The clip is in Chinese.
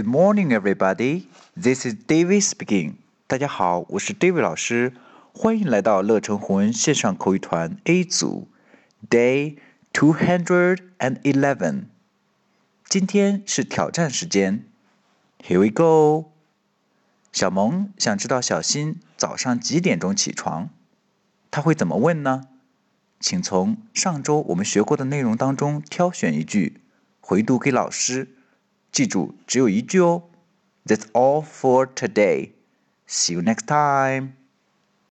Good morning, everybody. This is David speaking. 大家好，我是 David 老师，欢迎来到乐成红文线上口语团 A 组，Day two hundred and eleven。今天是挑战时间，Here we go。小萌想知道小新早上几点钟起床，他会怎么问呢？请从上周我们学过的内容当中挑选一句，回读给老师。记住，只有一句哦。That's all for today. See you next time.